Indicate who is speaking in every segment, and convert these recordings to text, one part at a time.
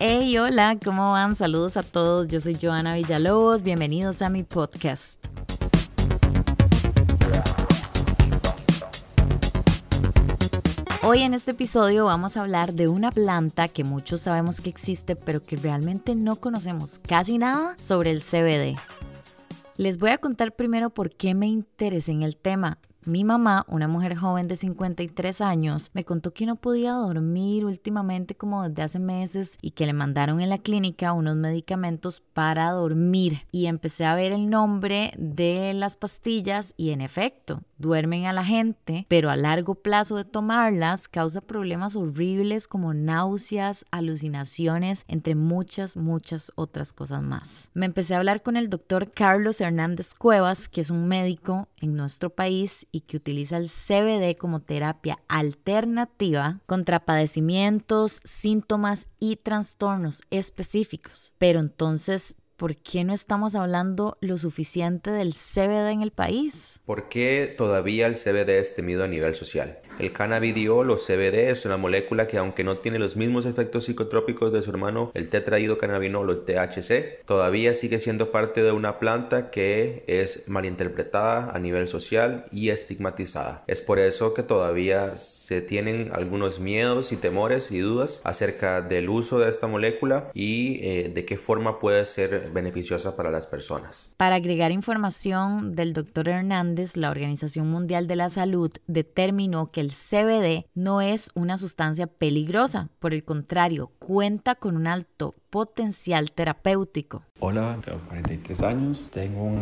Speaker 1: Hey, hola, ¿cómo van? Saludos a todos. Yo soy Joana Villalobos. Bienvenidos a mi podcast. Hoy en este episodio vamos a hablar de una planta que muchos sabemos que existe, pero que realmente no conocemos casi nada sobre el CBD. Les voy a contar primero por qué me interesé en el tema. Mi mamá, una mujer joven de 53 años, me contó que no podía dormir últimamente como desde hace meses y que le mandaron en la clínica unos medicamentos para dormir. Y empecé a ver el nombre de las pastillas y en efecto, duermen a la gente, pero a largo plazo de tomarlas causa problemas horribles como náuseas, alucinaciones, entre muchas, muchas otras cosas más. Me empecé a hablar con el doctor Carlos Hernández Cuevas, que es un médico en nuestro país y que utiliza el CBD como terapia alternativa contra padecimientos, síntomas y trastornos específicos. Pero entonces, ¿por qué no estamos hablando lo suficiente del CBD en el país?
Speaker 2: ¿Por qué todavía el CBD es temido a nivel social? El cannabidiol o CBD es una molécula que aunque no tiene los mismos efectos psicotrópicos de su hermano el tetraidrocannabinol o THC, todavía sigue siendo parte de una planta que es malinterpretada a nivel social y estigmatizada. Es por eso que todavía se tienen algunos miedos y temores y dudas acerca del uso de esta molécula y eh, de qué forma puede ser beneficiosa para las personas.
Speaker 1: Para agregar información del doctor Hernández, la Organización Mundial de la Salud determinó que el CBD no es una sustancia peligrosa, por el contrario, cuenta con un alto potencial terapéutico.
Speaker 3: Hola, tengo 43 años, tengo un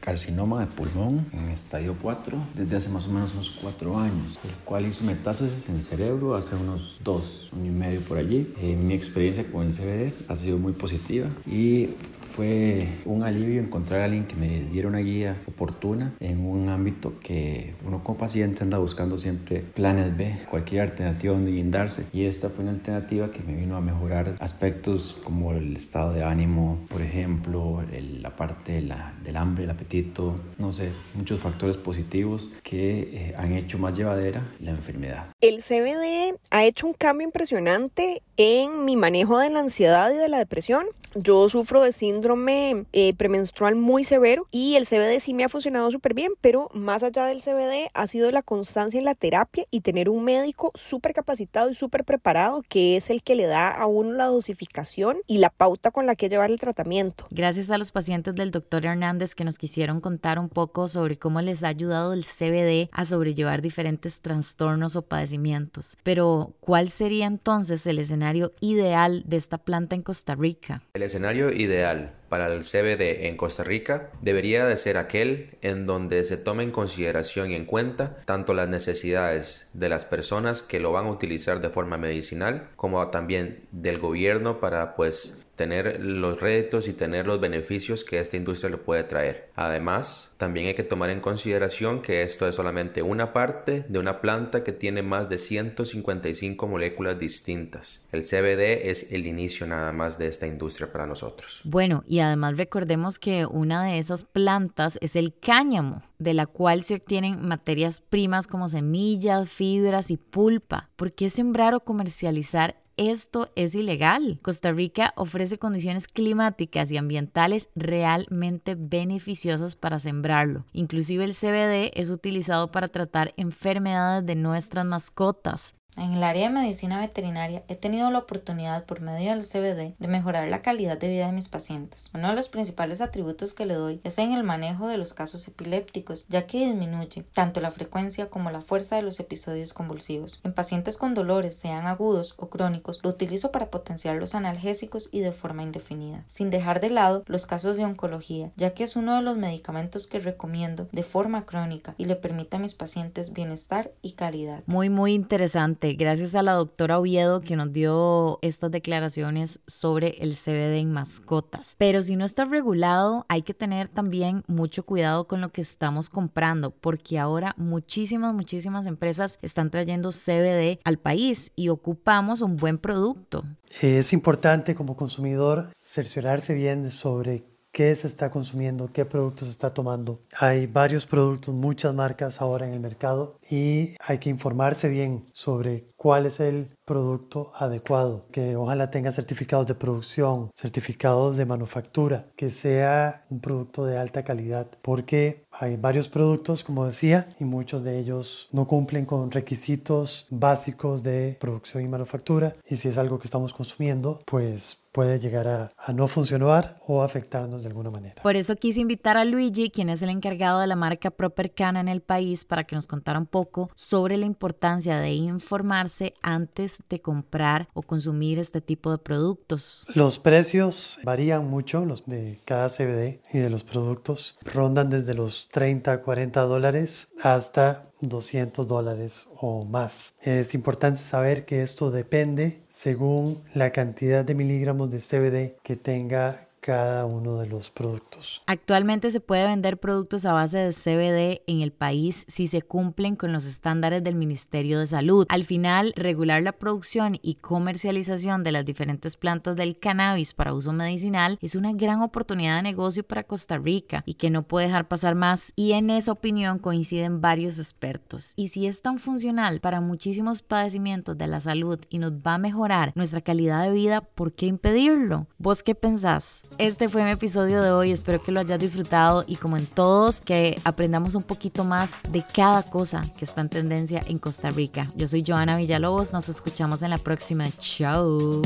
Speaker 3: carcinoma de pulmón en estadio 4 desde hace más o menos unos 4 años, el cual hizo metástasis en el cerebro hace unos 2, un y medio por allí. Eh, mi experiencia con el CBD ha sido muy positiva y fue un alivio encontrar a alguien que me diera una guía oportuna en un ámbito que uno como paciente anda buscando siempre planes B, cualquier alternativa donde guindarse. Y esta fue una alternativa que me vino a mejorar aspectos como el estado de ánimo, por ejemplo, la parte del hambre, el apetito, no sé, muchos factores positivos que eh, han hecho más llevadera la enfermedad.
Speaker 4: El CBD ha hecho un cambio impresionante en mi manejo de la ansiedad y de la depresión. Yo sufro de síndrome eh, premenstrual muy severo y el CBD sí me ha funcionado súper bien, pero más allá del CBD ha sido la constancia en la terapia y tener un médico súper capacitado y súper preparado que es el que le da a uno la dosificación y la pauta con la que llevar el tratamiento.
Speaker 1: Gracias a los pacientes del doctor Hernández que nos quisieron contar un poco sobre cómo les ha ayudado el CBD a sobrellevar diferentes trastornos o padecimientos. Pero, ¿cuál sería entonces el escenario ideal de esta planta en Costa Rica?
Speaker 2: El escenario ideal para el CBD en Costa Rica debería de ser aquel en donde se tome en consideración y en cuenta tanto las necesidades de las personas que lo van a utilizar de forma medicinal como también del gobierno para pues tener los réditos y tener los beneficios que esta industria le puede traer. Además, también hay que tomar en consideración que esto es solamente una parte de una planta que tiene más de 155 moléculas distintas. El CBD es el inicio nada más de esta industria para nosotros.
Speaker 1: Bueno, y además recordemos que una de esas plantas es el cáñamo, de la cual se obtienen materias primas como semillas, fibras y pulpa. ¿Por qué sembrar o comercializar esto es ilegal. Costa Rica ofrece condiciones climáticas y ambientales realmente beneficiosas para sembrarlo. Inclusive el CBD es utilizado para tratar enfermedades de nuestras mascotas.
Speaker 5: En el área de medicina veterinaria he tenido la oportunidad por medio del CBD de mejorar la calidad de vida de mis pacientes. Uno de los principales atributos que le doy es en el manejo de los casos epilépticos, ya que disminuye tanto la frecuencia como la fuerza de los episodios convulsivos. En pacientes con dolores, sean agudos o crónicos, lo utilizo para potenciar los analgésicos y de forma indefinida, sin dejar de lado los casos de oncología, ya que es uno de los medicamentos que recomiendo de forma crónica y le permite a mis pacientes bienestar y calidad.
Speaker 1: Muy, muy interesante Gracias a la doctora Oviedo que nos dio estas declaraciones sobre el CBD en mascotas. Pero si no está regulado, hay que tener también mucho cuidado con lo que estamos comprando, porque ahora muchísimas, muchísimas empresas están trayendo CBD al país y ocupamos un buen producto.
Speaker 6: Es importante como consumidor cerciorarse bien sobre qué se está consumiendo, qué productos se está tomando. Hay varios productos, muchas marcas ahora en el mercado y hay que informarse bien sobre cuál es el producto adecuado, que ojalá tenga certificados de producción, certificados de manufactura, que sea un producto de alta calidad, porque hay varios productos, como decía, y muchos de ellos no cumplen con requisitos básicos de producción y manufactura, y si es algo que estamos consumiendo, pues puede llegar a, no funcionar o afectarnos de alguna manera.
Speaker 1: Por eso quise invitar a Luigi, quien es el encargado de la marca Proper Cana en el país, para que nos contara un poco sobre la importancia de informarse antes de comprar o consumir este tipo de productos.
Speaker 6: Los precios varían mucho, los de cada CBD y de los productos. Rondan desde los 30, 40 dólares hasta 200 dólares o más. Es importante saber que esto depende según la cantidad de miligramos de CBD que tenga cada uno de los productos.
Speaker 1: Actualmente se puede vender productos a base de CBD en el país si se cumplen con los estándares del Ministerio de Salud. Al final, regular la producción y comercialización de las diferentes plantas del cannabis para uso medicinal es una gran oportunidad de negocio para Costa Rica y que no puede dejar pasar más y en esa opinión coinciden varios expertos. Y si es tan funcional para muchísimos padecimientos de la salud y nos va a mejorar nuestra calidad de vida, ¿por qué impedirlo? ¿Vos qué pensás? Este fue mi episodio de hoy, espero que lo hayas disfrutado y como en todos, que aprendamos un poquito más de cada cosa que está en tendencia en Costa Rica. Yo soy Joana Villalobos, nos escuchamos en la próxima. Chao.